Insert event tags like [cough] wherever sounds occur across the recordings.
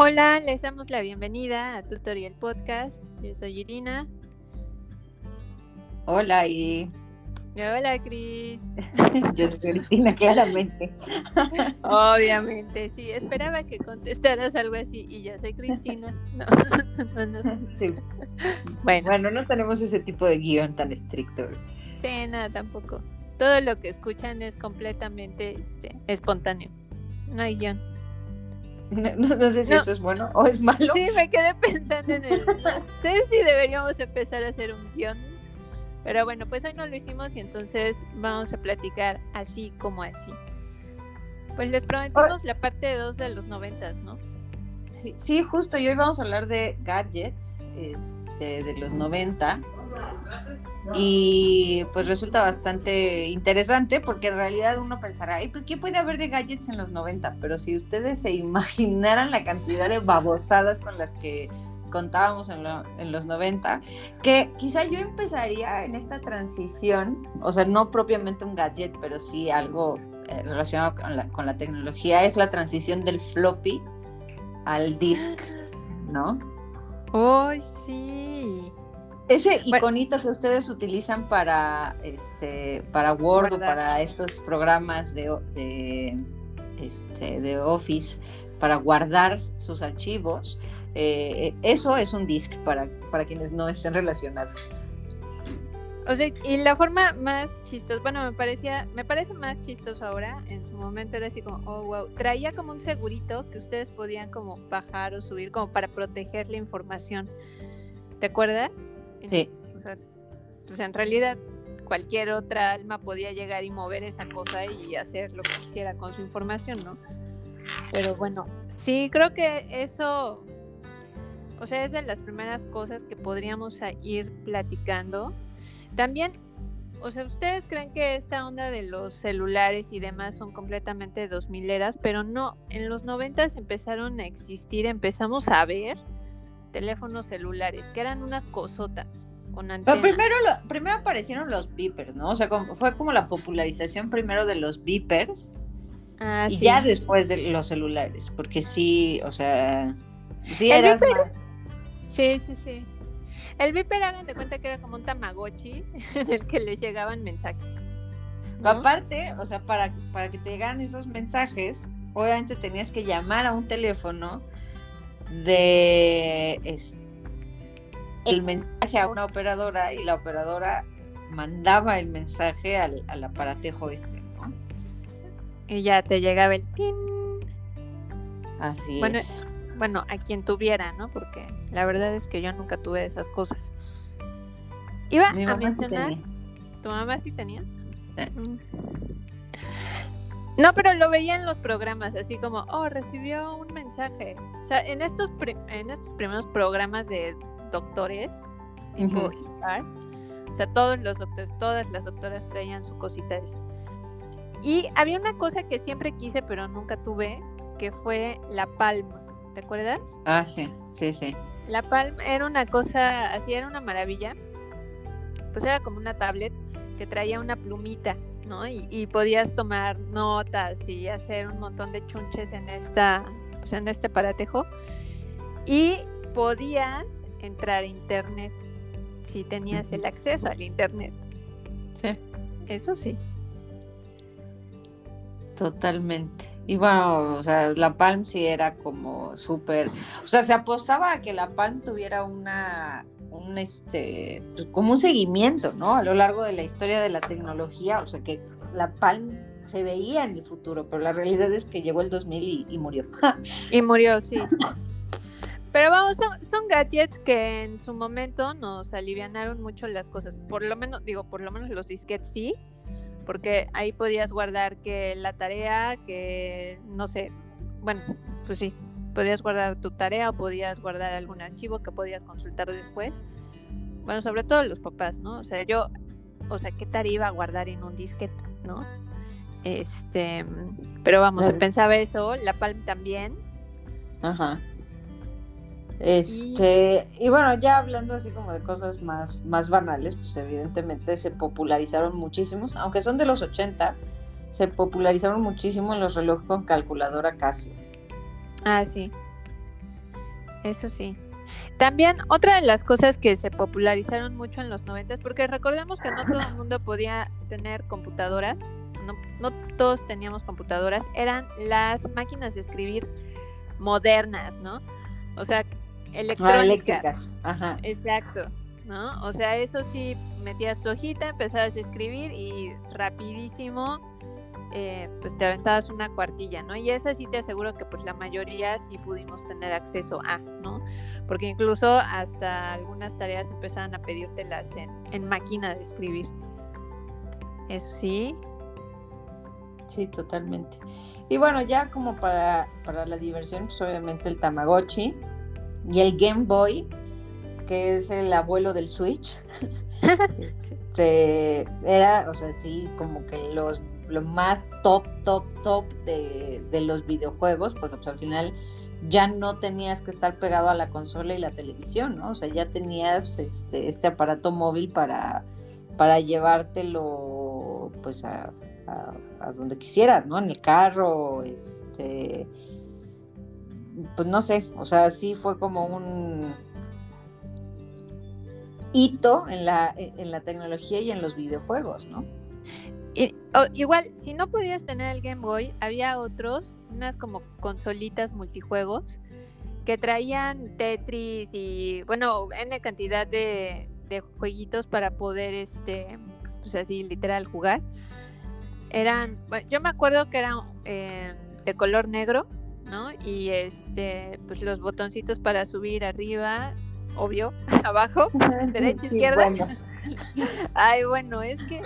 Hola, les damos la bienvenida a Tutorial Podcast. Yo soy Irina. Hola, y Hola, Cris. [laughs] yo soy Cristina, claramente. [laughs] Obviamente, sí. Esperaba que contestaras algo así y yo soy Cristina. [laughs] No, no, no. Sí. Bueno, Bueno, no tenemos ese tipo de guion tan estricto. sí, nada, tampoco. Todo lo que escuchan es completamente este, espontáneo. No hay guion. [laughs] No, sé si No. eso es bueno o es malo. Sí, me quedé pensando en el. No sé si deberíamos empezar a hacer un guion. Pero bueno, pues hoy no lo hicimos y entonces vamos a platicar así como así. Pues les prometimos la parte 2 de los noventas, ¿no? Sí, justo, y hoy vamos a hablar de gadgets este, de los 90. Y pues resulta bastante interesante porque en realidad uno pensará, ay, pues ¿qué puede haber de gadgets en los 90? Pero si ustedes se imaginaran la cantidad de babosadas con las que contábamos en, lo- en los 90, que quizá yo empezaría en esta transición, o sea, no propiamente un gadget, pero sí algo eh, relacionado con la, con la tecnología, es la transición del floppy al disc, ¿no? ¡Ay, sí! Ese Bueno. iconito que ustedes utilizan para este para Word o para estos programas de, de, este, de Office para guardar sus archivos, eh, eso es un disc para, para quienes no estén relacionados. O sea, y la forma más chistosa, bueno, me parecía, me parece más chistoso ahora, en su momento era así como, oh, wow, traía como un segurito que ustedes podían como bajar o subir como para proteger la información. ¿Te acuerdas? En- Sí. O sea, pues en realidad cualquier otra alma podía llegar y mover esa cosa y hacer lo que quisiera con su información, ¿no? Pero bueno, sí, creo que eso, o sea, es de las primeras cosas que podríamos ir platicando. También, o sea, ustedes creen que esta onda de los celulares y demás son completamente dos mileras, pero no, en los noventas empezaron a existir, empezamos a ver teléfonos celulares, que eran unas cosotas con Pero antenas. primero, lo- primero aparecieron los beepers, ¿no? O sea, como- fue como la popularización primero de los beepers Ah, y sí. ya después de los celulares, porque sí, o sea, sí El eras beeper- más- Sí, sí, sí. El Viper, hagan de cuenta que era como un Tamagotchi [laughs] en el que les llegaban mensajes. ¿no? Aparte, o sea, para, para que te llegaran esos mensajes, obviamente tenías que llamar a un teléfono de es- el mensaje a una operadora y la operadora mandaba el mensaje al, al aparatejo este, ¿no? Y ya te llegaba el tin. Así Bueno, es. Bueno, a quien tuviera, ¿no? Porque la verdad es que yo nunca tuve esas cosas. Iba Mi a sí mencionar. ¿Tu mamá sí tenía? Sí. Mm. No, pero lo veía en los programas, así como, oh, recibió un mensaje. O sea, en estos, en estos primeros programas de doctores, tipo. ER, o sea, todos los doctores, todas las doctoras traían su cosita esa. Y había una cosa que siempre quise, pero nunca tuve, que fue la palma. ¿Te acuerdas? Ah, sí, sí, sí. La Palm era una cosa, así era una maravilla. Pues era como una tablet que traía una plumita, ¿no? Y, y podías tomar notas y hacer un montón de chunches en esta, pues en este aparatejo. Y podías entrar a internet si tenías el acceso al internet. Sí, Eso sí. totalmente. Y bueno, o sea, la Palm sí era como súper, o sea, se apostaba a que la Palm tuviera una, un este, pues, como un seguimiento, ¿no? A lo largo de la historia de la tecnología, o sea, que la Palm se veía en el futuro, pero la realidad es que llegó el 2000 y, murió. [laughs] Y murió, sí. Pero vamos, son, son gadgets que en su momento nos alivianaron mucho las cosas. Por lo menos, digo, por lo menos los disquetes sí, porque ahí podías guardar que la tarea, que no sé, bueno, pues sí, podías guardar tu tarea o podías guardar algún archivo que podías consultar después. Bueno, sobre todo los papás, ¿no? O sea, yo, o sea, ¿qué tarea iba a guardar en un disquete, no? Este, pero vamos, se Claro. pensaba eso, la Palm también. Ajá. Este, y bueno, ya hablando así como de cosas más, más banales, pues evidentemente se popularizaron muchísimos, aunque son de los 80, se popularizaron muchísimo los relojes con calculadora Casio. Ah, sí. Eso sí. También otra de las cosas que se popularizaron mucho en los 90, porque recordemos que no todo el mundo podía tener computadoras, no, no todos teníamos computadoras, eran las máquinas de escribir modernas, ¿no? O sea, Ah, electrónicas. eléctricas. Ajá. Exacto, ¿no? O sea, eso sí, metías tu hojita, empezabas a escribir y rapidísimo, eh, pues te aventabas una cuartilla, ¿no? Y esa sí te aseguro que pues la mayoría sí pudimos tener acceso a, ¿no? Porque incluso hasta algunas tareas empezaban a pedírtelas en, en máquina de escribir. Eso sí, Sí, totalmente. Y bueno, ya como para, para la diversión, pues obviamente el Tamagotchi y el Game Boy, que es el abuelo del Switch. [laughs] este, era, o sea, sí, como que los lo más top, top, top de, de los videojuegos, porque pues al final ya no tenías que estar pegado a la consola y la televisión, ¿no? O sea, ya tenías este, este aparato móvil para, para llevártelo pues a, a, donde quisieras, ¿no? En el carro, este, pues no sé, o sea, sí fue como un hito en la, en la tecnología y en los videojuegos, ¿no? Y, o- igual, si no podías tener el Game Boy, había otros, unas como consolitas multijuegos, que traían Tetris y, bueno, N cantidad de, de jueguitos para poder, este, pues así, literal, jugar. Eran, bueno, yo me acuerdo que eran eh, de color negro, ¿no? Y este, pues los botoncitos para subir arriba, obvio, [laughs] abajo. Derecha, izquierda. bueno. [laughs] Ay, bueno, es que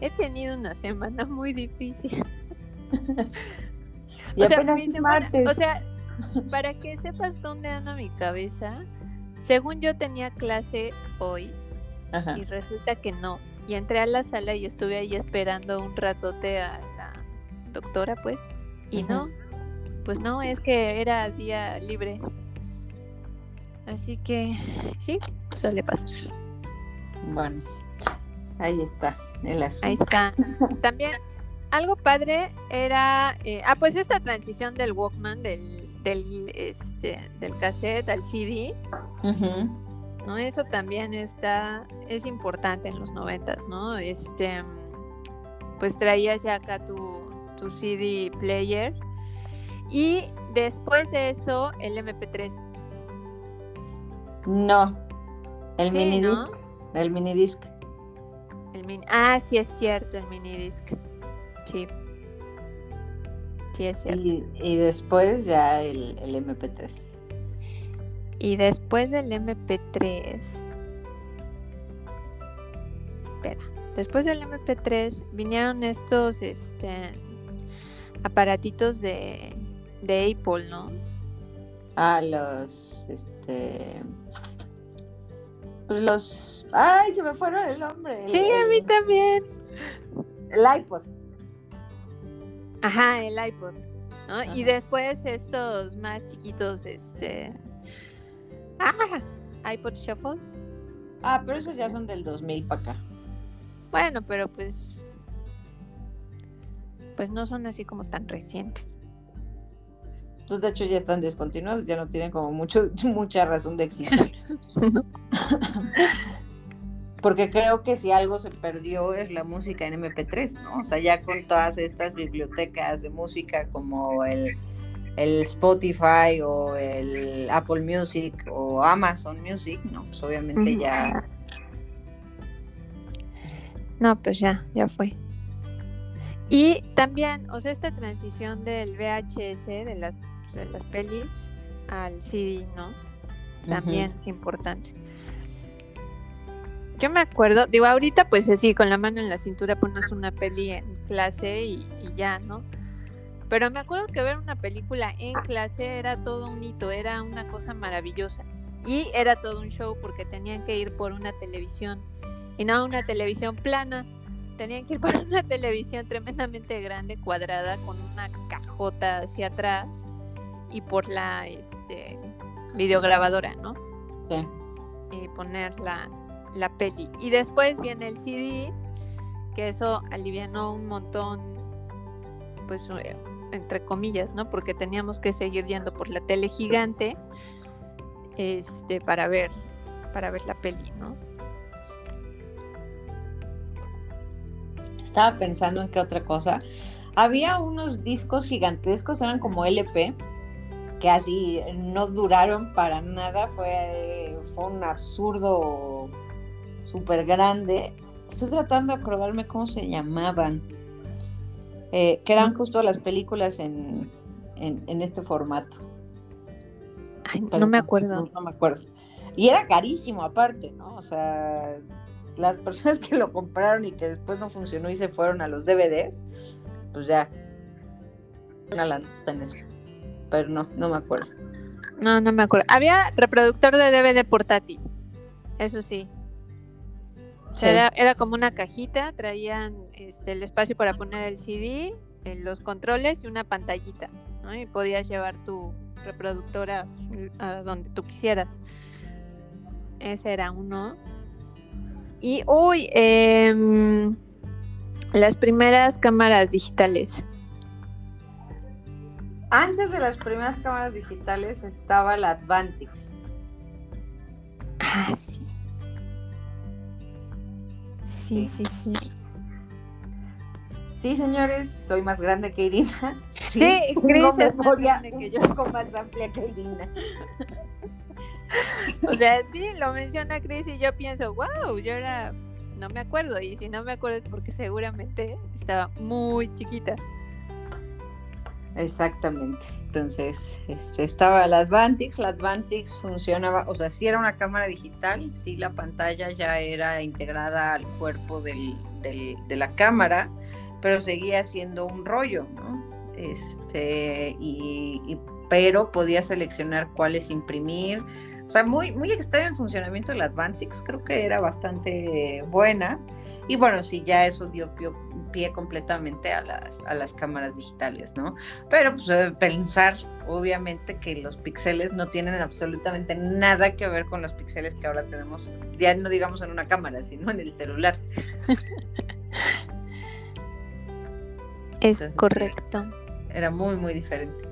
he tenido una semana muy difícil. [laughs] Y o sea, mi semana- o sea, [laughs] para que sepas dónde anda mi cabeza, según yo tenía clase hoy Ajá. y resulta que no. Y entré a la sala y estuve ahí esperando un ratote a la doctora, pues. Y no, pues no, es que era día libre. Así que sí, suele pasar. Bueno, ahí está el asunto. Ahí está. También algo padre era, eh, ah, pues esta transición del Walkman, del, del, este, del cassette al CD, Ujú. ¿no? Eso también está, es importante en los noventas, ¿no? Este, pues traías ya acá tu, tu CD player y después de eso el MP3. No, el Sí, minidisc. ¿no? El minidisc. El mini, ah, sí es cierto, el minidisc. Sí. Sí es cierto. Y, y después ya el, el MP3. Y después del MP3. Espera. Después del MP3 vinieron estos este, aparatitos de, de Apple, ¿no? Ah, los. Este. Pues los. ¡Ay! Se me fueron el nombre. el- Sí, a mí también. El iPod. Ajá, el iPod. ¿no? Y después estos más chiquitos, este. Ah, iPod Shuffle. Ah, pero esos ya son del 2000 para acá. Bueno, pero pues. Pues no son así como tan recientes. Pues de hecho ya están descontinuados, ya no tienen como mucho, [laughs] mucha razón de existir. [laughs] Porque creo que si algo se perdió es la música en MP3, ¿no? O sea, ya con todas estas bibliotecas de música como el, el Spotify o el Apple Music o Amazon Music, ¿no? Pues obviamente ya... No, pues ya, ya fue. Y también, o sea, esta transición del VHS, de las, de las pelis, al CD, ¿no? También es importante. Yo me acuerdo, digo, ahorita pues así, con la mano en la cintura pones una peli en clase y, y ya, ¿no? Pero me acuerdo que ver una película en clase era todo un hito, era una cosa maravillosa. Y era todo un show porque tenían que ir por una televisión y no una televisión plana. Tenían que ir por [laughs] una televisión tremendamente grande, cuadrada, con una cajota hacia atrás y por la este, videograbadora, ¿no? Sí. Y poner la, la peli. Y después viene el CD, que eso alivianó un montón, pues eh, entre comillas, ¿no? Porque teníamos que seguir yendo por la tele gigante este, para ver, para ver la peli, ¿no? Estaba pensando en qué otra cosa. Había unos discos gigantescos, eran como LP, que así no duraron para nada. Fue, fue un absurdo súper grande. Estoy tratando de acordarme cómo se llamaban. Eh, que eran justo las películas en, en, este formato. Ay, no me acuerdo. No, no, me acuerdo. Y era carísimo aparte, ¿no? O sea, las personas que lo compraron y que después no funcionó y se fueron a los DVDs, pues ya, una en eso. Pero no, no me acuerdo. No, no me acuerdo. Había reproductor de DVD portátil, eso sí. Era, era, como una cajita, traían este, el espacio para poner el CD, eh, los controles y una pantallita, ¿no? Y podías llevar tu reproductora a donde tú quisieras. Ese era uno. Y, uy, em, las primeras cámaras digitales. Antes de las primeras cámaras digitales estaba la Advantix. Ah, sí. Sí, sí, sí. Sí, señores, soy más grande que Irina. Sí, sí Cris es más grande que yo. con más amplia que Irina. O sea, sí, lo menciona Chris y yo pienso, wow, yo era, no me acuerdo. Y si no me acuerdo es porque seguramente estaba muy chiquita. Exactamente. Entonces, este, estaba la Advantix, la Advantix funcionaba, o sea, sí era una cámara digital, sí la pantalla ya era integrada al cuerpo del, de la cámara, pero seguía siendo un rollo, ¿no? Este, y, pero podía seleccionar cuáles imprimir, o sea, muy, muy extraño el funcionamiento de la Advantix, creo que era bastante buena. Y bueno, sí, ya eso dio pie, completamente a las, a las cámaras digitales, ¿no? Pero pues pensar, obviamente, que los píxeles no tienen absolutamente nada que ver con los píxeles que ahora tenemos, ya no digamos en una cámara, sino en el celular. [laughs] es correcto. Era muy, muy diferente.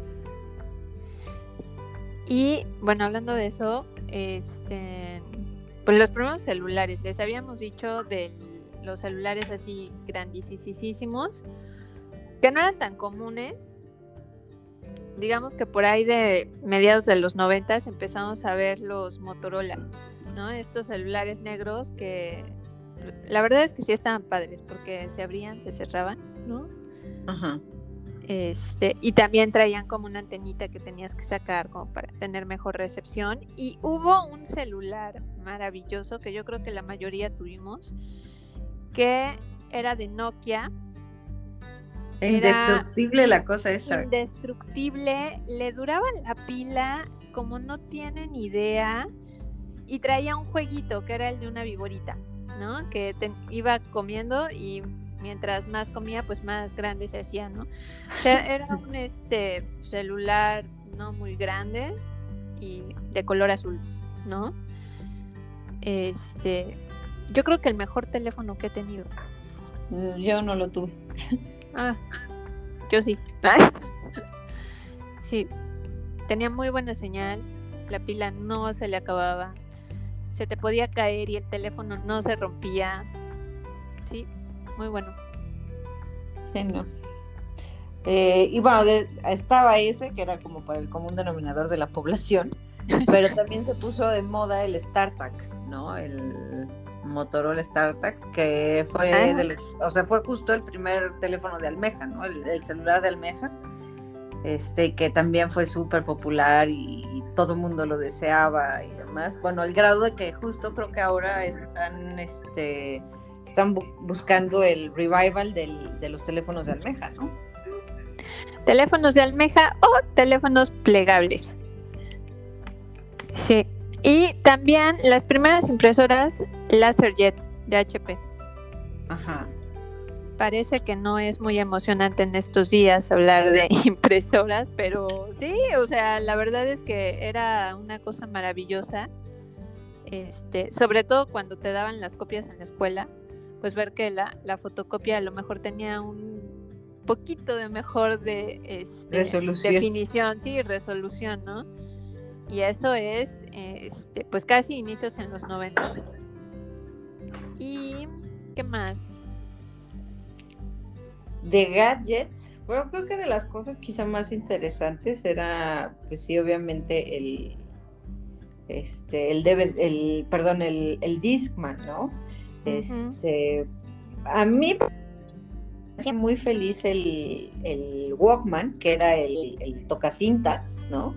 Y bueno, hablando de eso, este, pues los primeros celulares, les habíamos dicho de los celulares así grandísimos, que no eran tan comunes. Digamos que por ahí de mediados de los noventas empezamos a ver los Motorola, ¿no? Estos celulares negros que la verdad es que sí estaban padres porque se abrían, se cerraban, ¿no? Ajá. Este, y también traían como una antenita que tenías que sacar como para tener mejor recepción. Y hubo un celular maravilloso que yo creo que la mayoría tuvimos, que era de Nokia. Indestructible la cosa esa. Indestructible, le duraba la pila como no tienen idea. Y traía un jueguito que era el de una viborita, ¿no? Que iba comiendo y mientras más comía, pues más grande se hacía, ¿no? Era un este celular no muy grande y de color azul, ¿no? Este, yo creo que el mejor teléfono que he tenido. Mm, yo no lo tuve. Ah, yo sí. Sí, tenía muy buena señal, la pila no se le acababa, se te podía caer y el teléfono no se rompía. Sí, muy bueno. Sí, no. Eh, y bueno, estaba ese, que era como para el común denominador de la población, [laughs] pero también se puso de moda el StarTAC, ¿no? El Motorola StarTAC, que fue, ah. o sea, fue justo el primer teléfono de almeja, ¿no? El, celular de almeja, este, que también fue súper popular y, y, todo el mundo lo deseaba y demás. Bueno, al grado de que justo creo que ahora están, este están buscando el revival de los teléfonos de almeja, ¿no? Teléfonos de almeja o teléfonos plegables. Sí. Y también las primeras impresoras LaserJet de HP. Ajá. Parece que no es muy emocionante en estos días hablar de [laughs] impresoras, pero sí, o sea, la verdad es que era una cosa maravillosa. Este, sobre todo cuando te daban las copias en la escuela, pues ver que la, la fotocopia a lo mejor tenía un poquito de mejor de este, definición, sí, resolución, ¿no? Y eso es, este, pues casi inicios en los 90. ¿Y qué más? De gadgets, bueno, creo que de las cosas quizá más interesantes era, pues sí, obviamente el, este, el, el perdón, el, el Discman, ¿no? Este, a mí me hacía muy feliz el, el Walkman, que era el, el tocacintas, ¿no?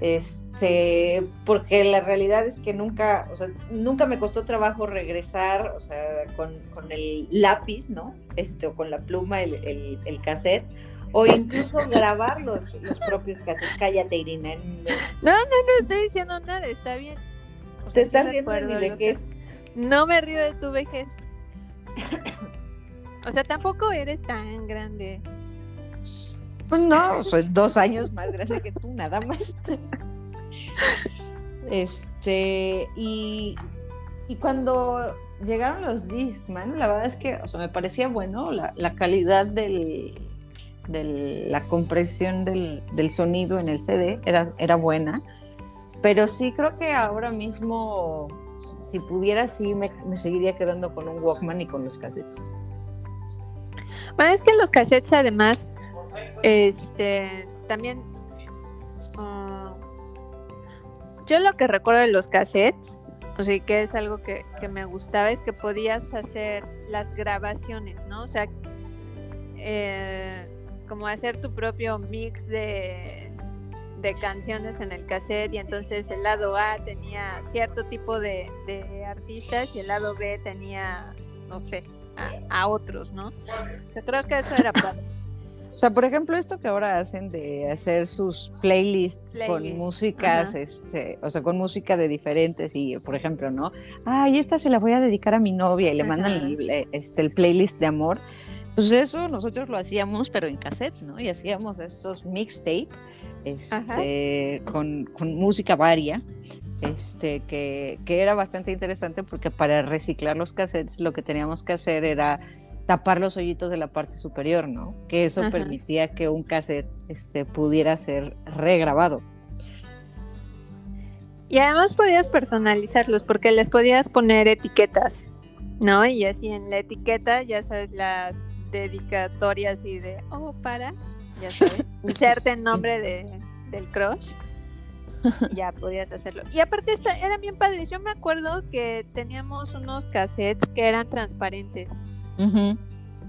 Este, porque la realidad es que nunca, o sea, nunca me costó trabajo regresar, o sea, con, el lápiz, ¿no? Este, o con la pluma, el, el, cassette, o incluso [laughs] grabar los, los propios cassettes. Cállate, Irina. No, no, no estoy diciendo nada, está bien. Te estás riendo de mi vejez. No me río de tu vejez. o sea, tampoco eres tan grande. Pues no, soy dos años más grande que tú, nada más. Este, y, y cuando llegaron los Discman, la verdad es que, o sea, me parecía bueno la, calidad del, de la compresión del, sonido en el CD, era, era buena, pero sí creo que ahora mismo, si pudiera, sí me, me seguiría quedando con un Walkman y con los cassettes. Bueno, es que los cassettes además este, también, ah, yo lo que recuerdo de los cassettes, o sea, que es algo que, me gustaba, es que podías hacer las grabaciones, ¿no? O sea, eh, como hacer tu propio mix de, de, canciones en el cassette y entonces el lado A tenía cierto tipo de, artistas y el lado B tenía, no sé, a, otros, ¿no? Yo creo que eso era padre. O sea, por ejemplo, esto que ahora hacen de hacer sus playlists con músicas, este, o sea, con música de diferentes y, por ejemplo, ¿no? Ay, esta se la voy a dedicar a mi novia y le mandan el, eh, este, el playlist de amor. Pues eso nosotros lo hacíamos, pero en cassettes, ¿no? Y hacíamos estos mixtape, este, con, con, música varia, este, que, que era bastante interesante porque para reciclar los cassettes lo que teníamos que hacer era tapar los hoyitos de la parte superior, ¿no? Que eso permitía que un cassette este, pudiera ser regrabado. Y además podías personalizarlos porque les podías poner etiquetas, ¿no? Y así en la etiqueta, ya sabes, la dedicatoria así de, oh, para, ya sabes, [laughs] inserte el nombre de, del crush. Ya podías hacerlo. Y aparte eran bien padres. Yo me acuerdo que teníamos unos cassettes que eran transparentes.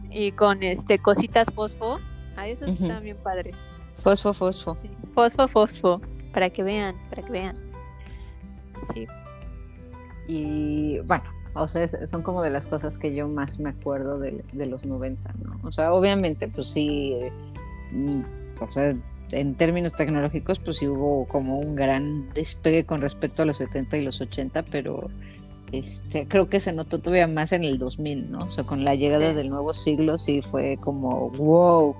Y con este cositas fosfo. A esos están bien padres. Fosfo, fosfo. Fosfo, fosfo. Para que vean, para que vean. Sí. Y bueno, o sea, son como de las cosas que yo más me acuerdo de, los 90, ¿no? O sea, obviamente, pues sí, mm, o sea, en términos tecnológicos, pues sí hubo como un gran despegue con respecto a los 70 y los 80, pero este, creo que se notó todavía más en el 2000, ¿no? O sea, con la llegada del nuevo siglo sí fue como, wow.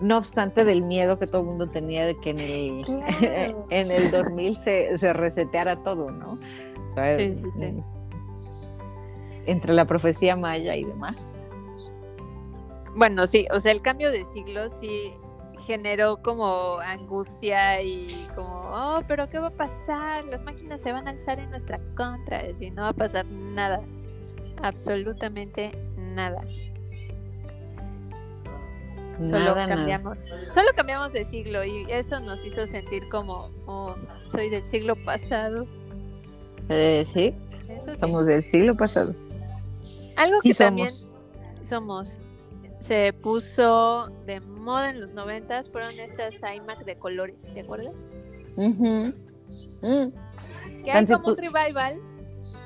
No obstante del miedo que todo el mundo tenía de que en el, [laughs] en el 2000 se, se, reseteara todo, ¿no? O sea, sí, sí, sí. Mm, entre la profecía maya y demás. Bueno, sí, o sea, el cambio de siglo sí generó como angustia y como, oh, pero ¿qué va a pasar? Las máquinas se van a alzar en nuestra contra, y no va a pasar nada, absolutamente nada. Solo cambiamos, solo cambiamos de siglo y eso nos hizo sentir como, oh, soy del siglo pasado. Eh, sí, somos del siglo pasado. Algo que también somos se puso de moda en los noventas fueron estas iMac de colores, ¿te acuerdas? Mm. Que hay como un revival.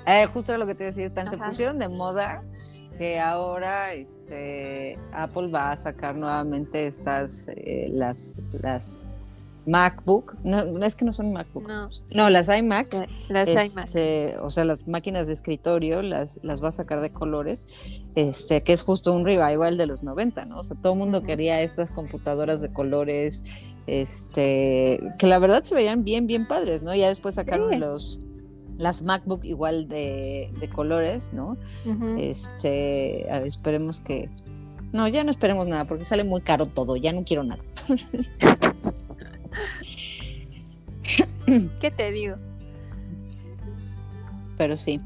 Eh, justo lo que te iba a decir, tan se pusieron de moda que ahora este Apple va a sacar nuevamente estas eh, las las MacBook, no, es que no son MacBook, no, las iMac, las este, o sea, las máquinas de escritorio las, las va a sacar de colores, este, que es justo un revival de los 90, ¿no? O sea, todo el mundo quería estas computadoras de colores, este, que la verdad se veían bien, bien padres, ¿no? Ya después sacaron los las MacBook igual de, colores, ¿no? Este, esperemos que no, ya no esperemos nada porque sale muy caro todo, ya no quiero nada. [laughs] ¿Qué te digo? Pero sí,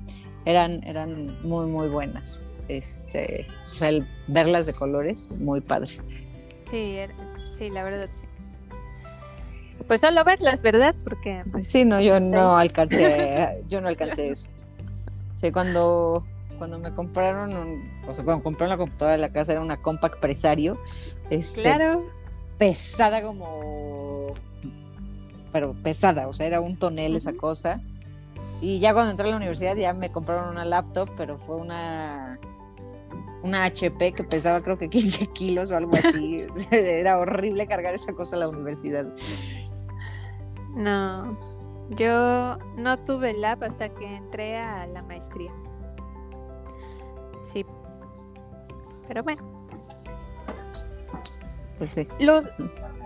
eran, eran muy, muy buenas. Este, o sea, el verlas de colores, muy padre. Sí, sí, la verdad sí. Pues solo verlas, ¿verdad? Porque pues, sí, no, yo no alcancé, [laughs] yo no alcancé eso. Sí, cuando cuando me compraron, o sea, cuando compraron la computadora de la casa era una compact presario, este, claro. pesada como, pero pesada, o sea, era un tonel esa cosa. Y ya cuando entré a la universidad ya me compraron una laptop, pero fue una una HP que pesaba creo que [laughs] 15 kilos o algo así. [laughs] Era horrible cargar esa cosa a la universidad. No, yo no tuve lap hasta que entré a la maestría. Sí. Pero bueno. Pues sí.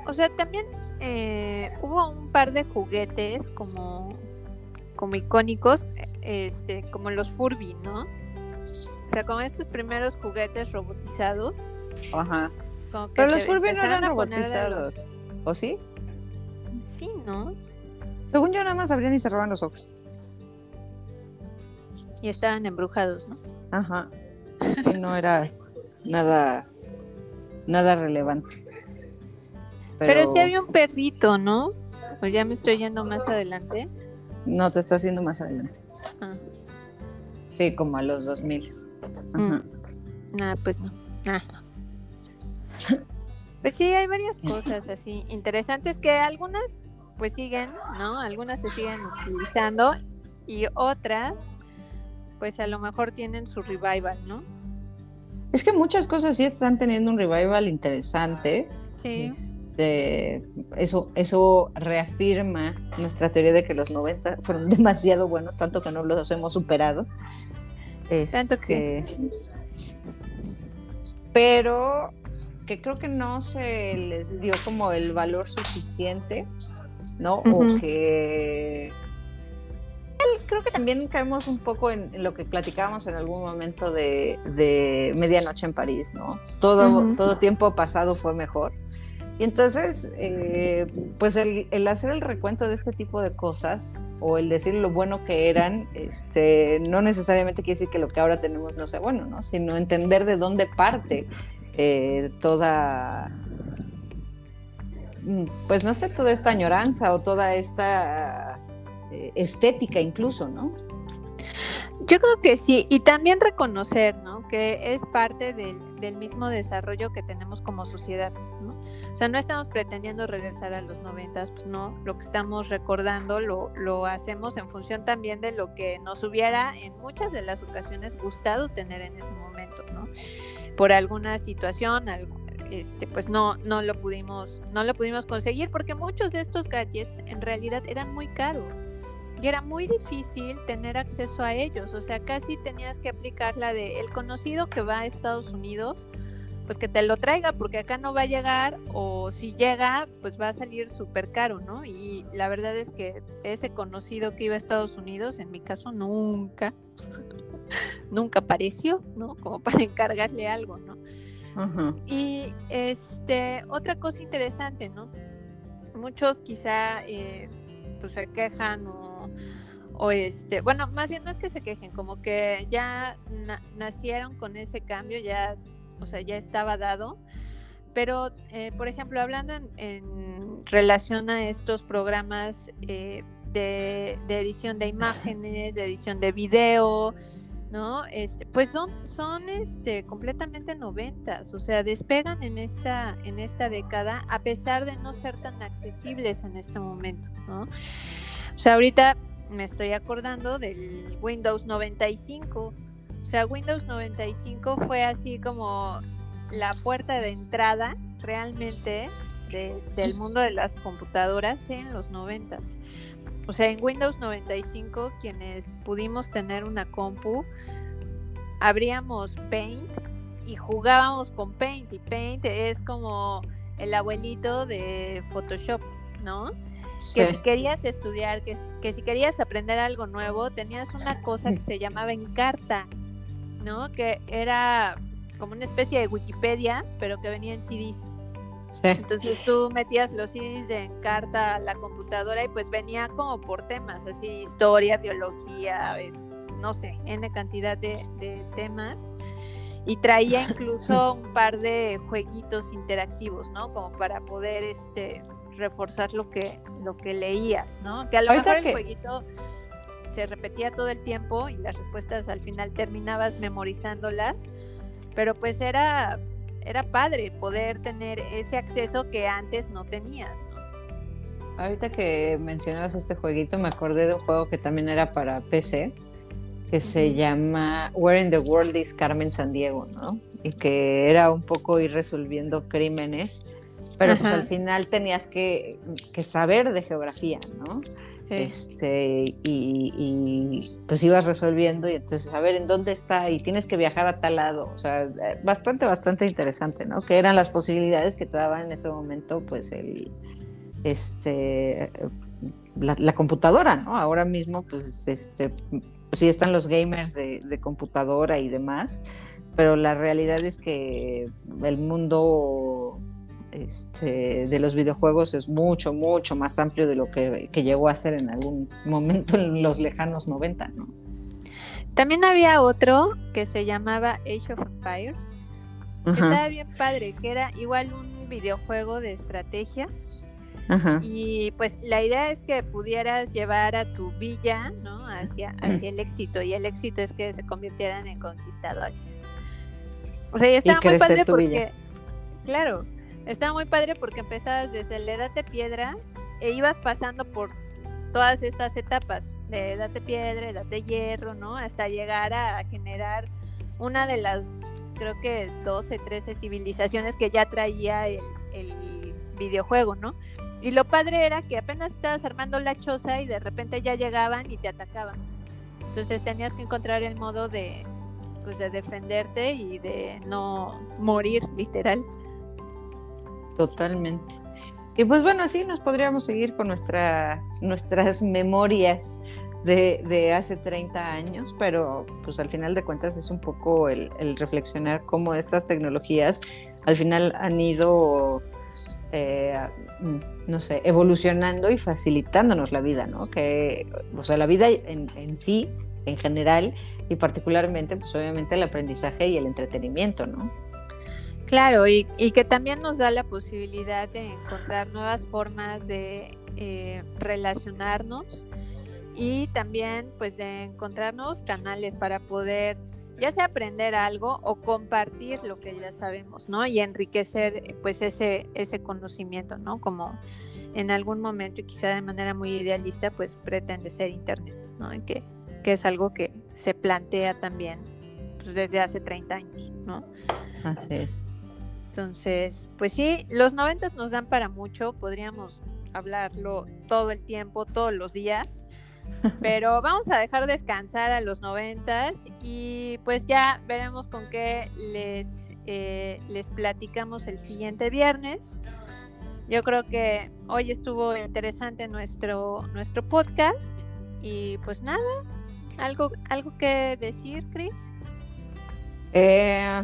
O sea, también eh, hubo un par de juguetes como, como icónicos, este, como los Furby, ¿no? O sea, como estos primeros juguetes robotizados. Ajá. Pero los Furby no eran robotizados. ¿O sí? Sí, ¿no? Según yo, nada más abrían y cerraban los ojos. Y estaban embrujados, ¿no? Ajá. Sí, no era nada, nada relevante. Pero... Pero sí había un perrito, ¿no? O ya me estoy yendo más adelante. No, te estás yendo más adelante. Ah. Sí, como a los 2000. Mm. Ah, pues no. Ah. Pues sí, hay varias [laughs] cosas así interesantes que algunas pues siguen, ¿no? Algunas se siguen utilizando y otras pues a lo mejor tienen su revival, ¿no? Es que muchas cosas sí están teniendo un revival interesante. Sí. Este, eso, eso reafirma nuestra teoría de que los 90 fueron [laughs] demasiado buenos, tanto que no los hemos superado. tanto que. Este, pero que creo que no se les dio como el valor suficiente, ¿no? O que creo que también caemos un poco en, lo que platicábamos en algún momento de, Medianoche en París, ¿no? Todo, todo tiempo pasado fue mejor. Y entonces, eh, pues el, hacer el recuento de este tipo de cosas o el decir lo bueno que eran, este, no necesariamente quiere decir que lo que ahora tenemos no sea bueno, ¿no? Sino entender de dónde parte eh, toda, mm, pues no sé, toda esta añoranza o toda esta eh, estética incluso, ¿no? Yo creo que sí, y también reconocer, ¿no? Que es parte del, mismo desarrollo que tenemos como sociedad, ¿no? O sea, no estamos pretendiendo regresar a los noventas, pues no, lo que estamos recordando lo, lo hacemos en función también de lo que nos hubiera en muchas de las ocasiones gustado tener en ese momento, ¿no? Por alguna situación, este, pues no, no lo pudimos, no lo pudimos conseguir porque muchos de estos gadgets en realidad eran muy caros y era muy difícil tener acceso a ellos, o sea, casi tenías que aplicar la de el conocido que va a Estados Unidos, pues que te lo traiga, porque acá no va a llegar, o si llega, pues va a salir súper caro, ¿no? Y la verdad es que ese conocido que iba a Estados Unidos, en mi caso, nunca, [laughs] nunca apareció, ¿no? Como para encargarle algo, ¿no? Y este, otra cosa interesante, ¿no? Muchos quizá eh, pues se quejan o, este, bueno, más bien no es que se quejen, como que ya nacieron con ese cambio, ya, o sea, ya estaba dado. Pero, eh, por ejemplo, hablando en, relación a estos programas eh, de, edición de imágenes, de edición de video, ¿no? Este, pues son, son este, completamente noventas, o sea, despegan en esta, en esta década a pesar de no ser tan accesibles en este momento, ¿no? O sea, ahorita me estoy acordando del Windows 95, o sea, Windows 95 fue así como la puerta de entrada realmente del mundo de las computadoras en los noventas. O sea, en Windows 95, quienes pudimos tener una compu, abríamos Paint y jugábamos con Paint. Y Paint es como el abuelito de Photoshop, ¿no? Que si querías estudiar, que, que si querías aprender algo nuevo, tenías una cosa que se llamaba Encarta, ¿no? Que era como una especie de Wikipedia, pero que venía en CDs. Entonces tú metías los CDs de Encarta a la computadora y pues venía como por temas, así historia, biología, no sé, N cantidad de, de temas. Y traía [laughs] incluso un par de jueguitos interactivos, ¿no? Como para poder este reforzar lo que, lo que leías, ¿no? Que a lo mejor el jueguito se repetía todo el tiempo y las respuestas al final terminabas memorizándolas, pero pues era, era padre poder tener ese acceso que antes no tenías. Ahorita que mencionabas este jueguito, me acordé de un juego que también era para PC, que se llama Where in the World is Carmen Sandiego, ¿no? Y que era un poco ir resolviendo crímenes, pero pues al final tenías que, que saber de geografía, ¿no? Este, y, pues ibas resolviendo y entonces a ver en dónde está y tienes que viajar a tal lado. O sea, bastante, bastante interesante, ¿no? Que eran las posibilidades que te daba en ese momento, pues el, este, la, computadora, ¿no? Ahora mismo, pues, este, sí están los gamers de computadora y demás, pero la realidad es que el mundo este, de los videojuegos es mucho, mucho más amplio de lo que, llegó a ser en algún momento en los lejanos 90, ¿no? También había otro que se llamaba Age of Empires. Que estaba bien padre, que era igual un videojuego de estrategia. Y pues la idea es que pudieras llevar a tu villa, ¿no? Hacia, hacia el éxito. Y el éxito es que se convirtieran en conquistadores. O sea, y estaba muy padre porque, claro, estaba muy padre porque empezabas desde la edad de piedra e ibas pasando por todas estas etapas de edad de piedra, edad de hierro, ¿no? Hasta llegar a generar una de las, creo que 12, 13 civilizaciones que ya traía el, el videojuego, ¿no? Y lo padre era que apenas estabas armando la choza y de repente ya llegaban y te atacaban. Entonces tenías que encontrar el modo de, pues, de defenderte y de no morir, literal. Totalmente. Y pues bueno, así nos podríamos seguir con nuestra, nuestras memorias de, hace 30 años, pero pues al final de cuentas es un poco el, reflexionar cómo estas tecnologías al final han ido, eh, no sé, evolucionando y facilitándonos la vida, ¿no? Que, o sea, la vida en, en sí, en general, y particularmente, pues obviamente el aprendizaje y el entretenimiento, ¿no? Claro, y, que también nos da la posibilidad de encontrar nuevas formas de eh, relacionarnos y también pues de encontrarnos canales para poder ya sea aprender algo o compartir lo que ya sabemos, ¿no? Y enriquecer pues ese, ese conocimiento, ¿no? Como en algún momento y quizá de manera muy idealista pues pretende ser Internet, ¿no? que, que es algo que se plantea también pues, desde hace 30 años, ¿no? Así es. Entonces, pues sí, los noventas nos dan para mucho, podríamos hablarlo todo el tiempo, todos los días, pero [laughs] vamos a dejar descansar a los noventas y pues ya veremos con qué les, eh, les platicamos el siguiente viernes. Yo creo que hoy estuvo interesante nuestro, nuestro podcast y pues nada, algo, algo que decir, Chris. Eh,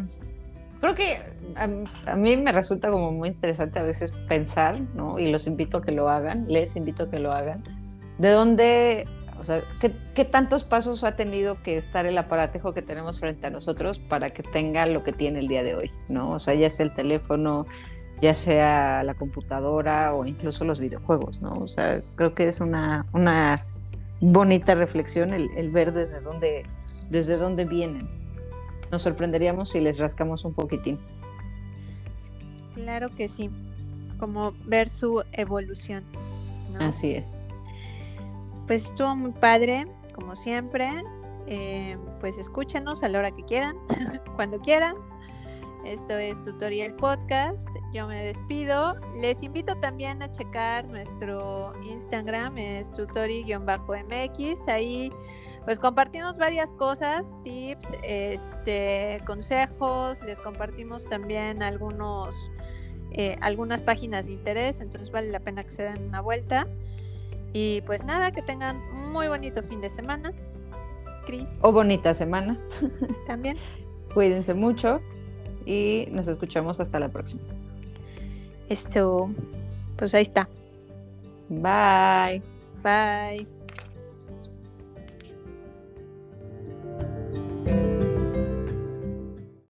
creo que a, mí me resulta como muy interesante a veces pensar, ¿no? Y los invito a que lo hagan, les invito a que lo hagan. ¿De dónde, o sea, qué, tantos pasos ha tenido que estar el aparatejo que tenemos frente a nosotros para que tenga lo que tiene el día de hoy, ¿no? O sea, ya sea el teléfono, ya sea la computadora o incluso los videojuegos, ¿no? O sea, creo que es una, una bonita reflexión el, el ver desde dónde, desde dónde vienen nos sorprenderíamos si les rascamos un poquitín. Claro que sí, como ver su evolución. Así es. Pues estuvo muy padre, como siempre. Eh, pues escúchenos a la hora que quieran, [laughs] cuando quieran. Esto es Tutorial Podcast. Yo me despido. Les invito también a checar nuestro Instagram, es tutori-mx. Ahí pues compartimos varias cosas, tips, este, consejos, les compartimos también algunos, eh, algunas páginas de interés, entonces vale la pena que se den una vuelta. Y pues nada, que tengan muy bonito fin de semana. Cris. O bonita semana. [laughs] También. Cuídense mucho y nos escuchamos hasta la próxima. Esto, pues ahí está. Bye. Bye.